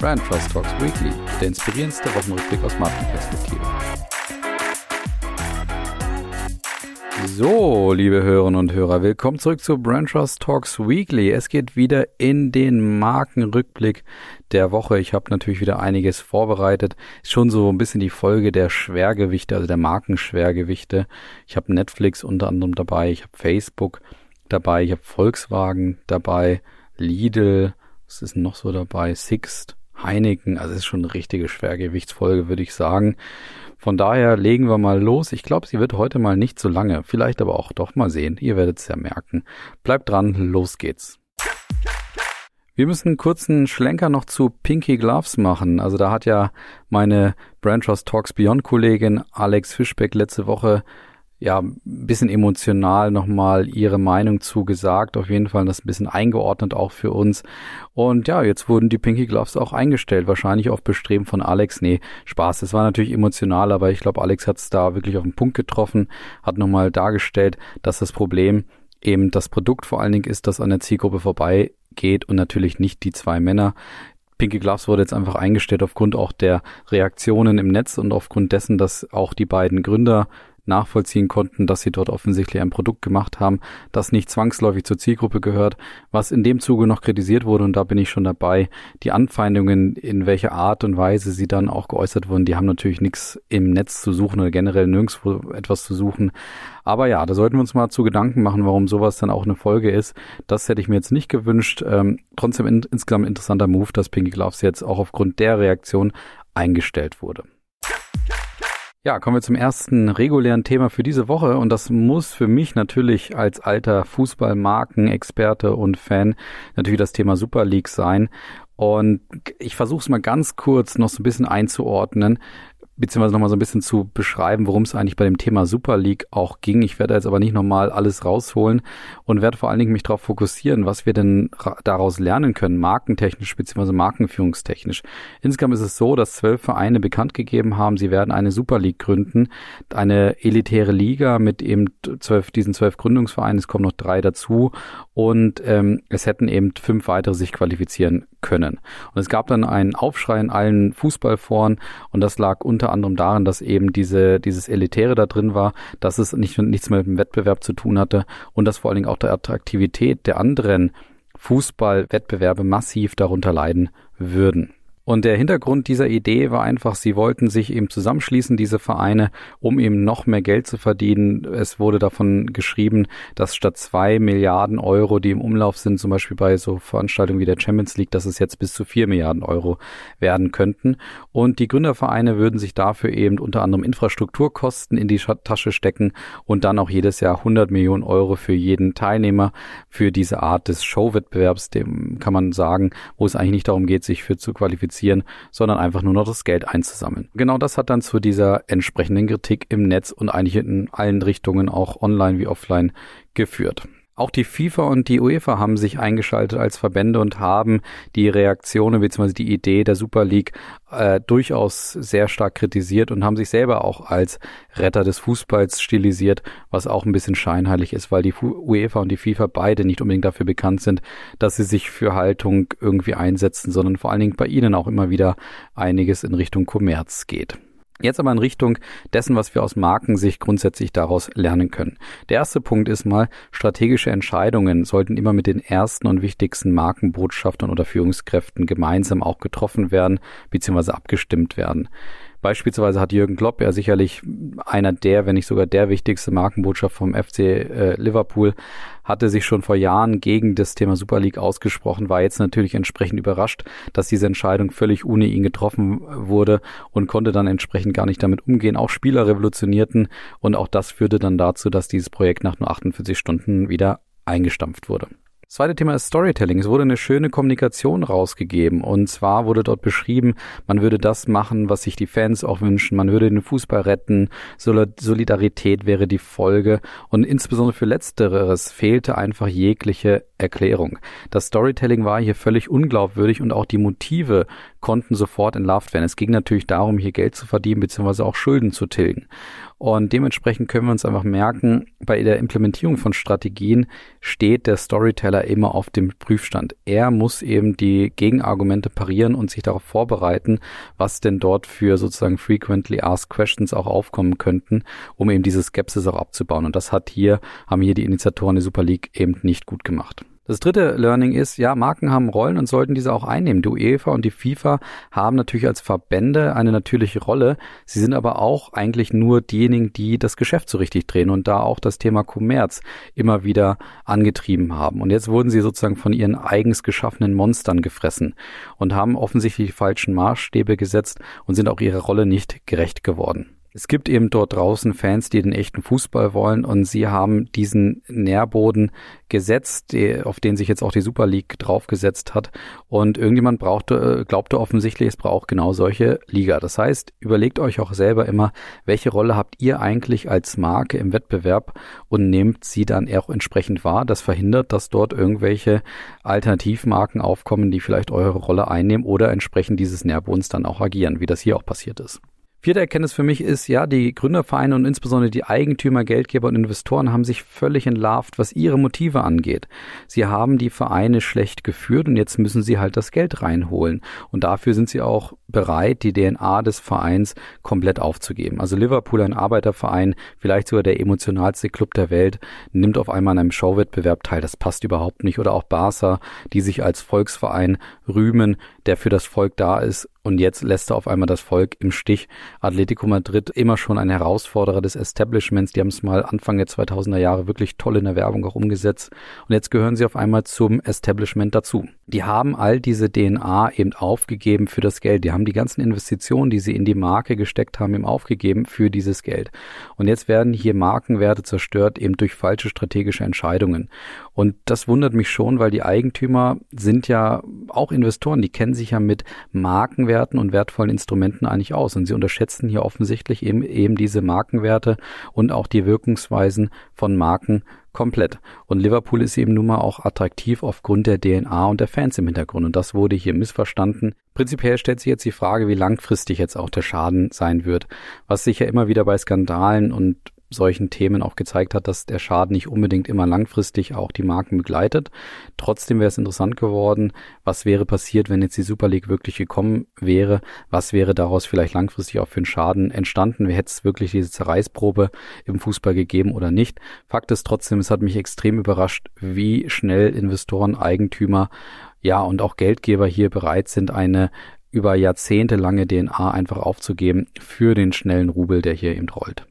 Brand Trust Talks Weekly, der inspirierendste Wochenrückblick aus Markenperspektive. So, liebe Hörerinnen und Hörer, willkommen zurück zu Brand Trust Talks Weekly. Es geht wieder in den Markenrückblick der Woche. Ich habe natürlich wieder einiges vorbereitet. Ist schon so ein bisschen die Folge der Schwergewichte, also der Markenschwergewichte. Ich habe Netflix unter anderem dabei, ich habe Facebook dabei, ich habe Volkswagen dabei, Lidl, was ist noch so dabei? Sixt, Heineken, also es ist schon eine richtige Schwergewichtsfolge, würde ich sagen. Von daher legen wir mal los. Ich glaube, sie wird heute mal nicht so lange, vielleicht aber auch doch mal sehen. Ihr werdet es ja merken. Bleibt dran, los geht's. Wir müssen einen kurzen Schlenker noch zu Pinky Gloves machen. Also da hat ja meine Brand Trust Talks Beyond Kollegin Alex Fischbeck letzte Woche ja, ein bisschen emotional nochmal ihre Meinung zugesagt. Auf jeden Fall das ein bisschen eingeordnet auch für uns. Und ja, jetzt wurden die Pinky Gloves auch eingestellt. Wahrscheinlich auf Bestreben von Alex. Nee, Spaß. Es war natürlich emotional, aber ich glaube, Alex hat es da wirklich auf den Punkt getroffen, hat nochmal dargestellt, dass das Problem eben das Produkt vor allen Dingen ist, das an der Zielgruppe vorbeigeht und natürlich nicht die zwei Männer. Pinky Gloves wurde jetzt einfach eingestellt aufgrund auch der Reaktionen im Netz und aufgrund dessen, dass auch die beiden Gründer nachvollziehen konnten, dass sie dort offensichtlich ein Produkt gemacht haben, das nicht zwangsläufig zur Zielgruppe gehört. Was in dem Zuge noch kritisiert wurde, und da bin ich schon dabei, die Anfeindungen, in welcher Art und Weise sie dann auch geäußert wurden, die haben natürlich nichts im Netz zu suchen oder generell nirgendwo etwas zu suchen. Aber ja, da sollten wir uns mal zu Gedanken machen, warum sowas dann auch eine Folge ist. Das hätte ich mir jetzt nicht gewünscht. Ähm, trotzdem in, insgesamt interessanter Move, dass Pinky Gloves jetzt auch aufgrund der Reaktion eingestellt wurde. Ja, kommen wir zum ersten regulären Thema für diese Woche und das muss für mich natürlich als alter Fußballmarkenexperte und Fan natürlich das Thema Super League sein. Und ich versuche es mal ganz kurz noch so ein bisschen einzuordnen beziehungsweise nochmal so ein bisschen zu beschreiben, worum es eigentlich bei dem Thema Super League auch ging. Ich werde jetzt aber nicht nochmal alles rausholen und werde vor allen Dingen mich darauf fokussieren, was wir denn daraus lernen können, markentechnisch beziehungsweise markenführungstechnisch. Insgesamt ist es so, dass zwölf Vereine bekannt gegeben haben, sie werden eine Super League gründen, eine elitäre Liga mit eben zwölf, diesen zwölf Gründungsvereinen, es kommen noch drei dazu und ähm, es hätten eben fünf weitere sich qualifizieren können. Und es gab dann einen Aufschrei in allen Fußballforen und das lag unter anderem daran, dass eben diese, dieses Elitäre da drin war, dass es nicht, nichts mehr mit dem Wettbewerb zu tun hatte und dass vor allen Dingen auch der Attraktivität der anderen Fußballwettbewerbe massiv darunter leiden würden. Und der Hintergrund dieser Idee war einfach, sie wollten sich eben zusammenschließen, diese Vereine, um eben noch mehr Geld zu verdienen. Es wurde davon geschrieben, dass statt zwei Milliarden Euro, die im Umlauf sind, zum Beispiel bei so Veranstaltungen wie der Champions League, dass es jetzt bis zu vier Milliarden Euro werden könnten. Und die Gründervereine würden sich dafür eben unter anderem Infrastrukturkosten in die Tasche stecken und dann auch jedes Jahr 100 Millionen Euro für jeden Teilnehmer für diese Art des Showwettbewerbs, dem kann man sagen, wo es eigentlich nicht darum geht, sich für zu qualifizieren, produzieren, sondern einfach nur noch das Geld einzusammeln. Genau das hat dann zu dieser entsprechenden Kritik im Netz und eigentlich in allen Richtungen, auch online wie offline, geführt. Auch die FIFA und die UEFA haben sich eingeschaltet als Verbände und haben die Reaktionen bzw. die Idee der Super League äh, durchaus sehr stark kritisiert und haben sich selber auch als Retter des Fußballs stilisiert, was auch ein bisschen scheinheilig ist, weil die UEFA und die FIFA beide nicht unbedingt dafür bekannt sind, dass sie sich für Haltung irgendwie einsetzen, sondern vor allen Dingen bei ihnen auch immer wieder einiges in Richtung Kommerz geht. Jetzt aber in Richtung dessen, was wir aus Markensicht grundsätzlich daraus lernen können. Der erste Punkt ist mal, strategische Entscheidungen sollten immer mit den ersten und wichtigsten Markenbotschaftern oder Führungskräften gemeinsam auch getroffen werden bzw. abgestimmt werden. Beispielsweise hat Jürgen Klopp ja sicherlich einer der, wenn nicht sogar der wichtigste Markenbotschaft vom FC äh, Liverpool, hatte sich schon vor Jahren gegen das Thema Super League ausgesprochen, war jetzt natürlich entsprechend überrascht, dass diese Entscheidung völlig ohne ihn getroffen wurde und konnte dann entsprechend gar nicht damit umgehen. Auch Spieler revolutionierten und auch das führte dann dazu, dass dieses Projekt nach nur 48 Stunden wieder eingestampft wurde. Das zweite Thema ist Storytelling. Es wurde eine schöne Kommunikation rausgegeben. Und zwar wurde dort beschrieben, man würde das machen, was sich die Fans auch wünschen. Man würde den Fußball retten. Solidarität wäre die Folge. Und insbesondere für Letzteres fehlte einfach jegliche Erklärung. Das Storytelling war hier völlig unglaubwürdig und auch die Motive konnten sofort entlarvt werden. Es ging natürlich darum, hier Geld zu verdienen bzw. auch Schulden zu tilgen. Und dementsprechend können wir uns einfach merken, bei der Implementierung von Strategien steht der Storyteller immer auf dem Prüfstand. Er muss eben die Gegenargumente parieren und sich darauf vorbereiten, was denn dort für sozusagen frequently asked questions auch aufkommen könnten, um eben diese Skepsis auch abzubauen. Und das hat hier, haben hier die Initiatoren der Super League eben nicht gut gemacht. Das dritte Learning ist, ja, Marken haben Rollen und sollten diese auch einnehmen. Die UEFA und die FIFA haben natürlich als Verbände eine natürliche Rolle. Sie sind aber auch eigentlich nur diejenigen, die das Geschäft so richtig drehen und da auch das Thema Kommerz immer wieder angetrieben haben. Und jetzt wurden sie sozusagen von ihren eigens geschaffenen Monstern gefressen und haben offensichtlich die falschen Maßstäbe gesetzt und sind auch ihrer Rolle nicht gerecht geworden. Es gibt eben dort draußen Fans, die den echten Fußball wollen und sie haben diesen Nährboden gesetzt, auf den sich jetzt auch die Super League draufgesetzt hat. Und irgendjemand brauchte, äh, glaubte offensichtlich, es braucht genau solche Liga. Das heißt, überlegt euch auch selber immer, welche Rolle habt ihr eigentlich als Marke im Wettbewerb und nehmt sie dann auch entsprechend wahr. Das verhindert, dass dort irgendwelche Alternativmarken aufkommen, die vielleicht eure Rolle einnehmen oder entsprechend dieses Nährbodens dann auch agieren, wie das hier auch passiert ist. Vierte Erkenntnis für mich ist, ja, die Gründervereine und insbesondere die Eigentümer, Geldgeber und Investoren haben sich völlig entlarvt, was ihre Motive angeht. Sie haben die Vereine schlecht geführt und jetzt müssen sie halt das Geld reinholen. Und dafür sind sie auch bereit, die DNA des Vereins komplett aufzugeben. Also Liverpool, ein Arbeiterverein, vielleicht sogar der emotionalste Club der Welt, nimmt auf einmal an einem Showwettbewerb teil. Das passt überhaupt nicht. Oder auch Barca, die sich als Volksverein rühmen, der für das Volk da ist und jetzt lässt er auf einmal das Volk im Stich. Atletico Madrid immer schon ein Herausforderer des Establishments. Die haben es mal Anfang der 2000er Jahre wirklich toll in der Werbung auch umgesetzt. Und jetzt gehören sie auf einmal zum Establishment dazu. Die haben all diese DNA eben aufgegeben für das Geld. Die haben die ganzen Investitionen, die sie in die Marke gesteckt haben, eben aufgegeben für dieses Geld. Und jetzt werden hier Markenwerte zerstört eben durch falsche strategische Entscheidungen. Und das wundert mich schon, weil die Eigentümer sind ja auch Investoren. Die kennen sich ja mit Markenwerten Markenwerten und wertvollen Instrumenten eigentlich aus. Und sie unterschätzen hier offensichtlich eben, eben diese Markenwerte und auch die Wirkungsweisen von Marken komplett. Und Liverpool ist eben nun mal auch attraktiv aufgrund der DNA und der Fans im Hintergrund. Und das wurde hier missverstanden. Prinzipiell stellt sich jetzt die Frage, wie langfristig jetzt auch der Schaden sein wird. Was sich ja immer wieder bei Skandalen und solchen Themen auch gezeigt hat, dass der Schaden nicht unbedingt immer langfristig auch die Marken begleitet. Trotzdem wäre es interessant geworden, was wäre passiert, wenn jetzt die Super League wirklich gekommen wäre, was wäre daraus vielleicht langfristig auch für einen Schaden entstanden, hätte es wirklich diese Zerreißprobe im Fußball gegeben oder nicht. Fakt ist trotzdem, es hat mich extrem überrascht, wie schnell Investoren, Eigentümer, ja und auch Geldgeber hier bereit sind, eine über Jahrzehnte lange DNA einfach aufzugeben für den schnellen Rubel, der hier eben rollt.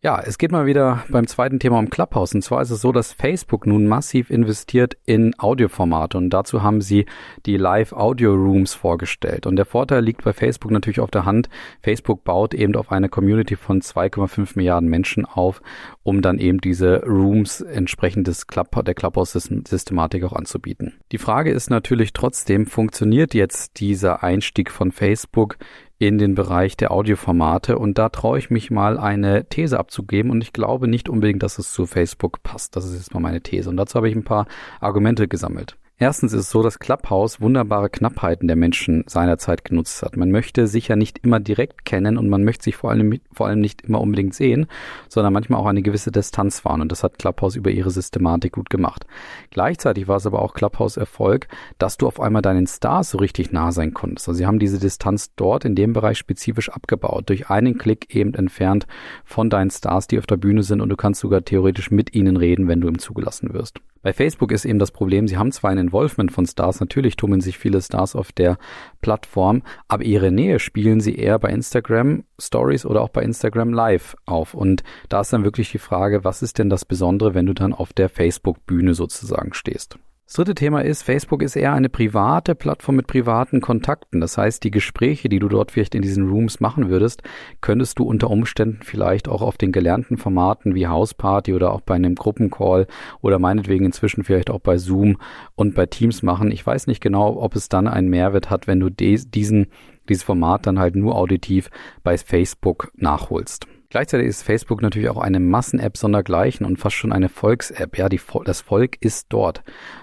Ja, es geht mal wieder beim zweiten Thema um Clubhouse. Und zwar ist es so, dass Facebook nun massiv investiert in Audioformate. Und dazu haben sie die Live Audio Rooms vorgestellt. Und der Vorteil liegt bei Facebook natürlich auf der Hand. Facebook baut eben auf eine Community von 2,5 Milliarden Menschen auf, um dann eben diese Rooms entsprechend des Club der Clubhouse-Systematik auch anzubieten. Die Frage ist natürlich trotzdem, funktioniert jetzt dieser Einstieg von Facebook in den Bereich der Audioformate und da traue ich mich mal eine These abzugeben und ich glaube nicht unbedingt, dass es zu Facebook passt. Das ist jetzt mal meine These und dazu habe ich ein paar Argumente gesammelt. Erstens ist es so, dass Clubhouse wunderbare Knappheiten der Menschen seinerzeit genutzt hat. Man möchte sich ja nicht immer direkt kennen und man möchte sich vor allem, vor allem nicht immer unbedingt sehen, sondern manchmal auch eine gewisse Distanz fahren. Und das hat Clubhouse über ihre Systematik gut gemacht. Gleichzeitig war es aber auch Clubhouse Erfolg, dass du auf einmal deinen Stars so richtig nah sein konntest. Also sie haben diese Distanz dort in dem Bereich spezifisch abgebaut, durch einen Klick eben entfernt von deinen Stars, die auf der Bühne sind und du kannst sogar theoretisch mit ihnen reden, wenn du ihm zugelassen wirst. Bei Facebook ist eben das Problem, sie haben zwar ein Involvement von Stars, natürlich tummeln sich viele Stars auf der Plattform, aber ihre Nähe spielen sie eher bei Instagram Stories oder auch bei Instagram Live auf. Und da ist dann wirklich die Frage, was ist denn das Besondere, wenn du dann auf der Facebook-Bühne sozusagen stehst? Das dritte Thema ist, Facebook ist eher eine private Plattform mit privaten Kontakten. Das heißt, die Gespräche, die du dort vielleicht in diesen Rooms machen würdest, könntest du unter Umständen vielleicht auch auf den gelernten Formaten wie Hausparty oder auch bei einem Gruppencall oder meinetwegen inzwischen vielleicht auch bei Zoom und bei Teams machen. Ich weiß nicht genau, ob es dann einen Mehrwert hat, wenn du diesen, dieses Format dann halt nur auditiv bei Facebook nachholst. Gleichzeitig ist Facebook natürlich auch eine Massen-App sondergleichen und fast schon eine Volks-App. Ja, die, das Volk ist dort.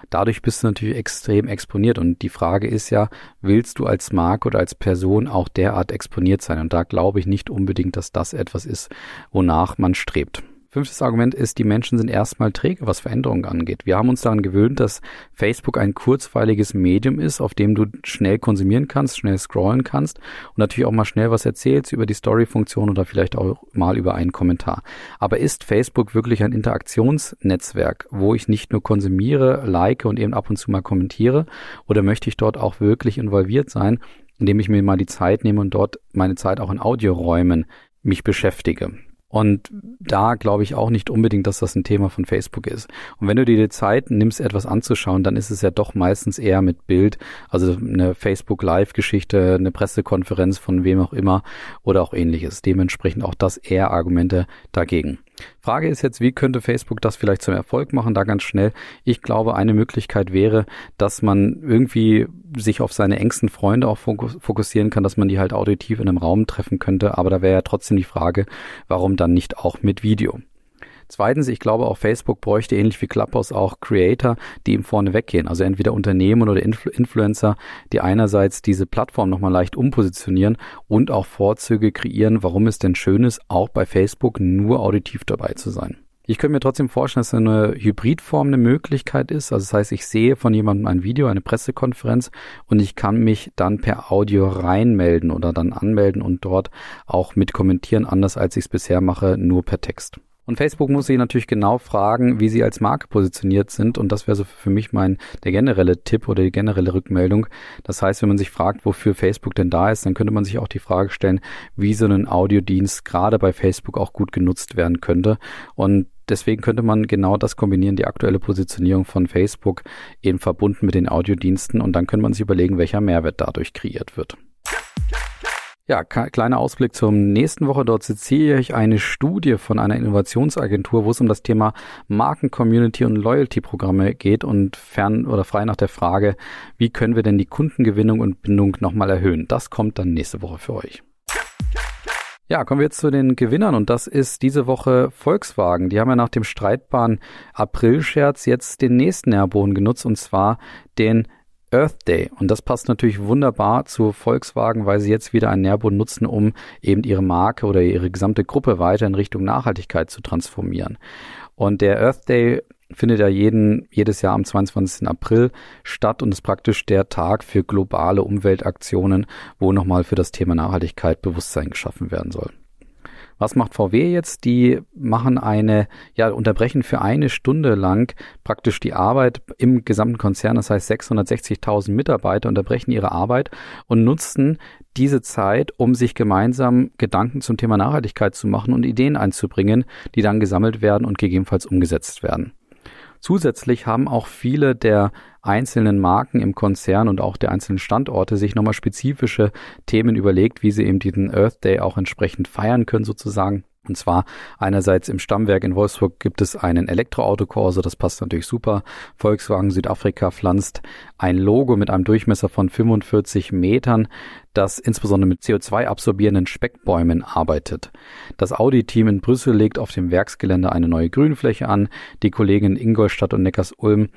Dadurch bist du natürlich extrem exponiert. Und die Frage ist ja, willst du als Marke oder als Person auch derart exponiert sein? Und da glaube ich nicht unbedingt, dass das etwas ist, wonach man strebt. Fünftes Argument ist, die Menschen sind erstmal träge, was Veränderungen angeht. Wir haben uns daran gewöhnt, dass Facebook ein kurzweiliges Medium ist, auf dem du schnell konsumieren kannst, schnell scrollen kannst und natürlich auch mal schnell was erzählst über die Story-Funktion oder vielleicht auch mal über einen Kommentar. Aber ist Facebook wirklich ein Interaktionsnetzwerk, wo ich nicht nur konsumiere, like und eben ab und zu mal kommentiere oder möchte ich dort auch wirklich involviert sein, indem ich mir mal die Zeit nehme und dort meine Zeit auch in Audioräumen mich beschäftige. Und da glaube ich auch nicht unbedingt, dass das ein Thema von Facebook ist. Und wenn du dir die Zeit nimmst, etwas anzuschauen, dann ist es ja doch meistens eher mit Bild, also eine Facebook Live-Geschichte, eine Pressekonferenz von wem auch immer oder auch ähnliches. Dementsprechend auch das eher Argumente dagegen. Frage ist jetzt, wie könnte Facebook das vielleicht zum Erfolg machen? Da ganz schnell. Ich glaube, eine Möglichkeit wäre, dass man irgendwie sich auf seine engsten Freunde auch fokussieren kann, dass man die halt auditiv in einem Raum treffen könnte. Aber da wäre ja trotzdem die Frage, warum dann nicht auch mit Video? Zweitens, ich glaube auch Facebook bräuchte ähnlich wie Clubhouse auch Creator, die ihm vorne weggehen. Also entweder Unternehmen oder Influ Influencer, die einerseits diese Plattform nochmal leicht umpositionieren und auch Vorzüge kreieren, warum es denn schön ist, auch bei Facebook nur auditiv dabei zu sein. Ich könnte mir trotzdem vorstellen, dass eine Hybridform eine Möglichkeit ist. Also das heißt, ich sehe von jemandem ein Video, eine Pressekonferenz und ich kann mich dann per Audio reinmelden oder dann anmelden und dort auch mit kommentieren, anders als ich es bisher mache, nur per Text. Und Facebook muss sich natürlich genau fragen, wie sie als Marke positioniert sind. Und das wäre so für mich mein, der generelle Tipp oder die generelle Rückmeldung. Das heißt, wenn man sich fragt, wofür Facebook denn da ist, dann könnte man sich auch die Frage stellen, wie so ein Audiodienst gerade bei Facebook auch gut genutzt werden könnte. Und deswegen könnte man genau das kombinieren, die aktuelle Positionierung von Facebook eben verbunden mit den Audiodiensten. Und dann könnte man sich überlegen, welcher Mehrwert dadurch kreiert wird. Ja, kleiner Ausblick zum nächsten Woche. Dort zitiere ich eine Studie von einer Innovationsagentur, wo es um das Thema Marken-Community und Loyalty-Programme geht und fern oder frei nach der Frage, wie können wir denn die Kundengewinnung und Bindung nochmal erhöhen? Das kommt dann nächste Woche für euch. Ja, kommen wir jetzt zu den Gewinnern und das ist diese Woche Volkswagen. Die haben ja nach dem streitbaren April-Scherz jetzt den nächsten Nährboden genutzt und zwar den Earth Day. Und das passt natürlich wunderbar zu Volkswagen, weil sie jetzt wieder einen Nährboden nutzen, um eben ihre Marke oder ihre gesamte Gruppe weiter in Richtung Nachhaltigkeit zu transformieren. Und der Earth Day findet ja jeden, jedes Jahr am 22. April statt und ist praktisch der Tag für globale Umweltaktionen, wo nochmal für das Thema Nachhaltigkeit Bewusstsein geschaffen werden soll. Was macht VW jetzt? Die machen eine, ja, unterbrechen für eine Stunde lang praktisch die Arbeit im gesamten Konzern. Das heißt, 660.000 Mitarbeiter unterbrechen ihre Arbeit und nutzen diese Zeit, um sich gemeinsam Gedanken zum Thema Nachhaltigkeit zu machen und Ideen einzubringen, die dann gesammelt werden und gegebenenfalls umgesetzt werden. Zusätzlich haben auch viele der einzelnen Marken im Konzern und auch der einzelnen Standorte sich nochmal spezifische Themen überlegt, wie sie eben diesen Earth Day auch entsprechend feiern können sozusagen. Und zwar einerseits im Stammwerk in Wolfsburg gibt es einen Elektroautokorso, das passt natürlich super. Volkswagen Südafrika pflanzt ein Logo mit einem Durchmesser von 45 Metern, das insbesondere mit CO2-absorbierenden Speckbäumen arbeitet. Das Audi-Team in Brüssel legt auf dem Werksgelände eine neue Grünfläche an. Die Kollegen in Ingolstadt und Neckars-Ulm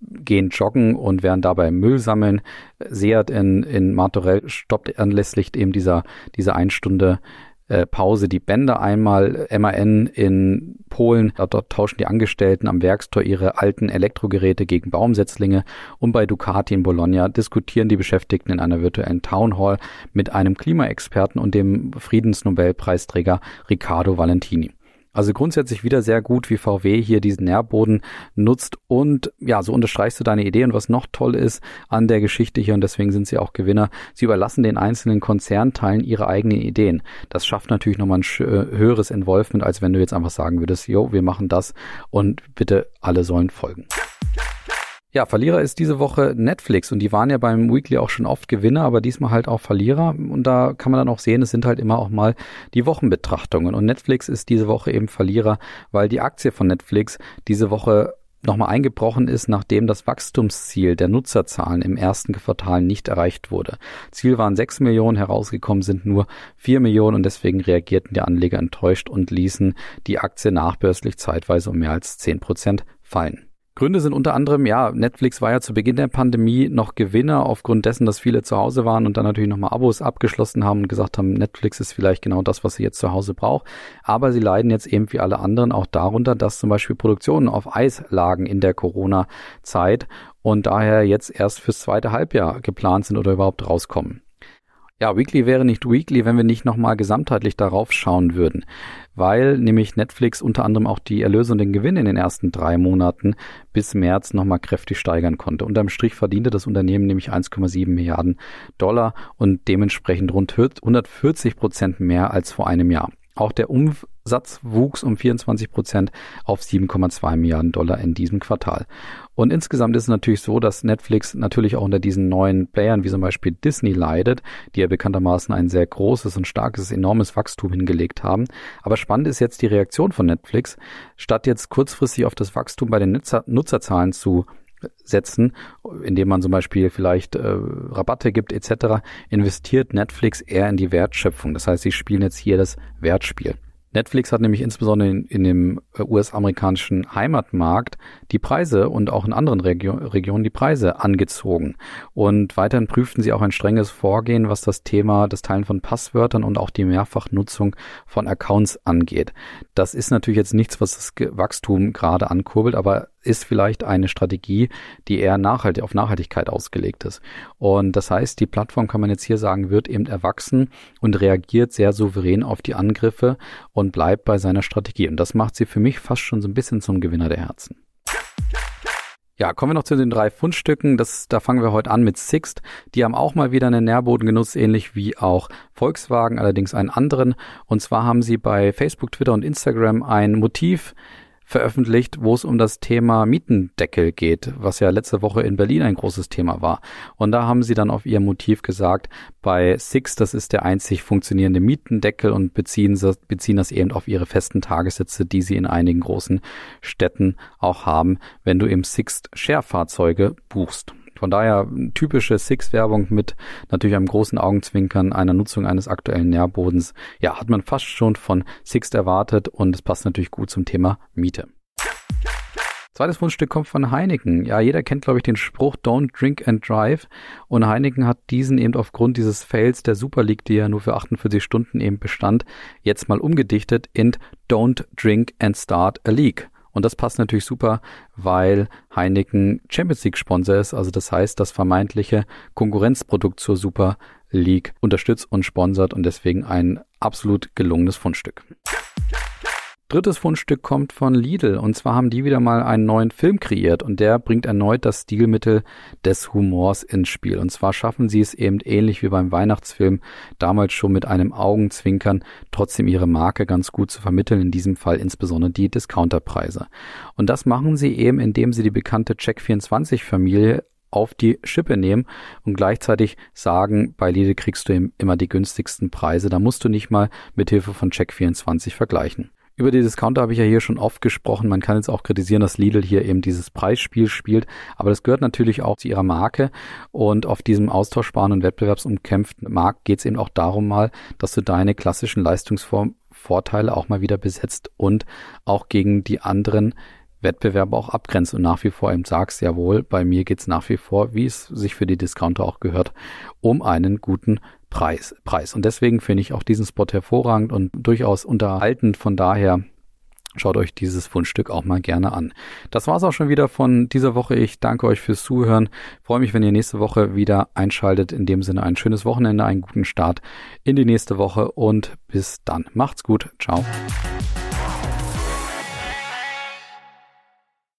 gehen joggen und werden dabei Müll sammeln. Seat in, in Martorell stoppt anlässlich eben dieser, dieser Einstunde äh, Pause die Bänder einmal. MAN in Polen, dort tauschen die Angestellten am Werkstor ihre alten Elektrogeräte gegen Baumsetzlinge und bei Ducati in Bologna diskutieren die Beschäftigten in einer virtuellen Town Hall mit einem Klimaexperten und dem Friedensnobelpreisträger Riccardo Valentini. Also grundsätzlich wieder sehr gut, wie VW hier diesen Nährboden nutzt und ja, so unterstreichst du deine Idee und was noch toll ist an der Geschichte hier und deswegen sind sie auch Gewinner. Sie überlassen den einzelnen Konzernteilen ihre eigenen Ideen. Das schafft natürlich nochmal ein äh, höheres Involvement, als wenn du jetzt einfach sagen würdest, jo, wir machen das und bitte alle sollen folgen. Ja, Verlierer ist diese Woche Netflix und die waren ja beim Weekly auch schon oft Gewinner, aber diesmal halt auch Verlierer und da kann man dann auch sehen, es sind halt immer auch mal die Wochenbetrachtungen und Netflix ist diese Woche eben Verlierer, weil die Aktie von Netflix diese Woche nochmal eingebrochen ist, nachdem das Wachstumsziel der Nutzerzahlen im ersten Quartal nicht erreicht wurde. Ziel waren 6 Millionen, herausgekommen sind nur 4 Millionen und deswegen reagierten die Anleger enttäuscht und ließen die Aktie nachbörslich zeitweise um mehr als 10 Prozent fallen. Gründe sind unter anderem, ja, Netflix war ja zu Beginn der Pandemie noch Gewinner aufgrund dessen, dass viele zu Hause waren und dann natürlich nochmal Abos abgeschlossen haben und gesagt haben, Netflix ist vielleicht genau das, was sie jetzt zu Hause braucht. Aber sie leiden jetzt eben wie alle anderen auch darunter, dass zum Beispiel Produktionen auf Eis lagen in der Corona-Zeit und daher jetzt erst fürs zweite Halbjahr geplant sind oder überhaupt rauskommen. Ja, Weekly wäre nicht Weekly, wenn wir nicht nochmal gesamtheitlich darauf schauen würden, weil nämlich Netflix unter anderem auch die Erlöse und den Gewinn in den ersten drei Monaten bis März nochmal kräftig steigern konnte. Unterm Strich verdiente das Unternehmen nämlich 1,7 Milliarden Dollar und dementsprechend rund 140 Prozent mehr als vor einem Jahr. Auch der Umsatz wuchs um 24 Prozent auf 7,2 Milliarden Dollar in diesem Quartal. Und insgesamt ist es natürlich so, dass Netflix natürlich auch unter diesen neuen Playern wie zum Beispiel Disney leidet, die ja bekanntermaßen ein sehr großes und starkes, enormes Wachstum hingelegt haben. Aber spannend ist jetzt die Reaktion von Netflix. Statt jetzt kurzfristig auf das Wachstum bei den Nutzer Nutzerzahlen zu setzen, indem man zum Beispiel vielleicht äh, Rabatte gibt etc., investiert Netflix eher in die Wertschöpfung. Das heißt, sie spielen jetzt hier das Wertspiel. Netflix hat nämlich insbesondere in, in dem äh, US-amerikanischen Heimatmarkt die Preise und auch in anderen Regio Regionen die Preise angezogen. Und weiterhin prüften sie auch ein strenges Vorgehen, was das Thema des Teilen von Passwörtern und auch die Mehrfachnutzung von Accounts angeht. Das ist natürlich jetzt nichts, was das Wachstum gerade ankurbelt, aber ist vielleicht eine Strategie, die eher nachhaltig, auf Nachhaltigkeit ausgelegt ist. Und das heißt, die Plattform kann man jetzt hier sagen, wird eben erwachsen und reagiert sehr souverän auf die Angriffe und bleibt bei seiner Strategie. Und das macht sie für mich fast schon so ein bisschen zum Gewinner der Herzen. Ja, kommen wir noch zu den drei Fundstücken. Das, da fangen wir heute an mit Sixt. Die haben auch mal wieder einen Nährboden genutzt, ähnlich wie auch Volkswagen, allerdings einen anderen. Und zwar haben sie bei Facebook, Twitter und Instagram ein Motiv veröffentlicht, wo es um das Thema Mietendeckel geht, was ja letzte Woche in Berlin ein großes Thema war. Und da haben sie dann auf ihr Motiv gesagt, bei Six, das ist der einzig funktionierende Mietendeckel und beziehen, beziehen das eben auf ihre festen Tagessätze, die sie in einigen großen Städten auch haben, wenn du im Sixt Share-Fahrzeuge buchst. Von daher typische Six-Werbung mit natürlich einem großen Augenzwinkern einer Nutzung eines aktuellen Nährbodens. Ja, hat man fast schon von Sixt erwartet und es passt natürlich gut zum Thema Miete. Zweites Fundstück kommt von Heineken. Ja, jeder kennt, glaube ich, den Spruch Don't Drink and Drive. Und Heineken hat diesen eben aufgrund dieses Fails der Super League, die ja nur für 48 Stunden eben bestand, jetzt mal umgedichtet in Don't Drink and Start a League. Und das passt natürlich super, weil Heineken Champions League Sponsor ist. Also das heißt, das vermeintliche Konkurrenzprodukt zur Super League unterstützt und sponsert und deswegen ein absolut gelungenes Fundstück. Drittes Fundstück kommt von Lidl und zwar haben die wieder mal einen neuen Film kreiert und der bringt erneut das Stilmittel des Humors ins Spiel. Und zwar schaffen sie es eben ähnlich wie beim Weihnachtsfilm damals schon mit einem Augenzwinkern trotzdem ihre Marke ganz gut zu vermitteln, in diesem Fall insbesondere die Discounterpreise. Und das machen sie eben, indem sie die bekannte Check24 Familie auf die Schippe nehmen und gleichzeitig sagen, bei Lidl kriegst du immer die günstigsten Preise. Da musst du nicht mal mit Hilfe von Check24 vergleichen. Über die Discounter habe ich ja hier schon oft gesprochen. Man kann jetzt auch kritisieren, dass Lidl hier eben dieses Preisspiel spielt. Aber das gehört natürlich auch zu ihrer Marke. Und auf diesem austauschbaren und wettbewerbsumkämpften Markt geht es eben auch darum mal, dass du deine klassischen Leistungsvorteile auch mal wieder besetzt und auch gegen die anderen Wettbewerber auch abgrenzt und nach wie vor eben sagst, jawohl, bei mir geht's nach wie vor, wie es sich für die Discounter auch gehört, um einen guten Preis. Preis. Und deswegen finde ich auch diesen Spot hervorragend und durchaus unterhaltend. Von daher Schaut euch dieses Fundstück auch mal gerne an. Das war's auch schon wieder von dieser Woche. Ich danke euch fürs Zuhören. Freue mich, wenn ihr nächste Woche wieder einschaltet. In dem Sinne ein schönes Wochenende, einen guten Start in die nächste Woche und bis dann. Macht's gut. Ciao.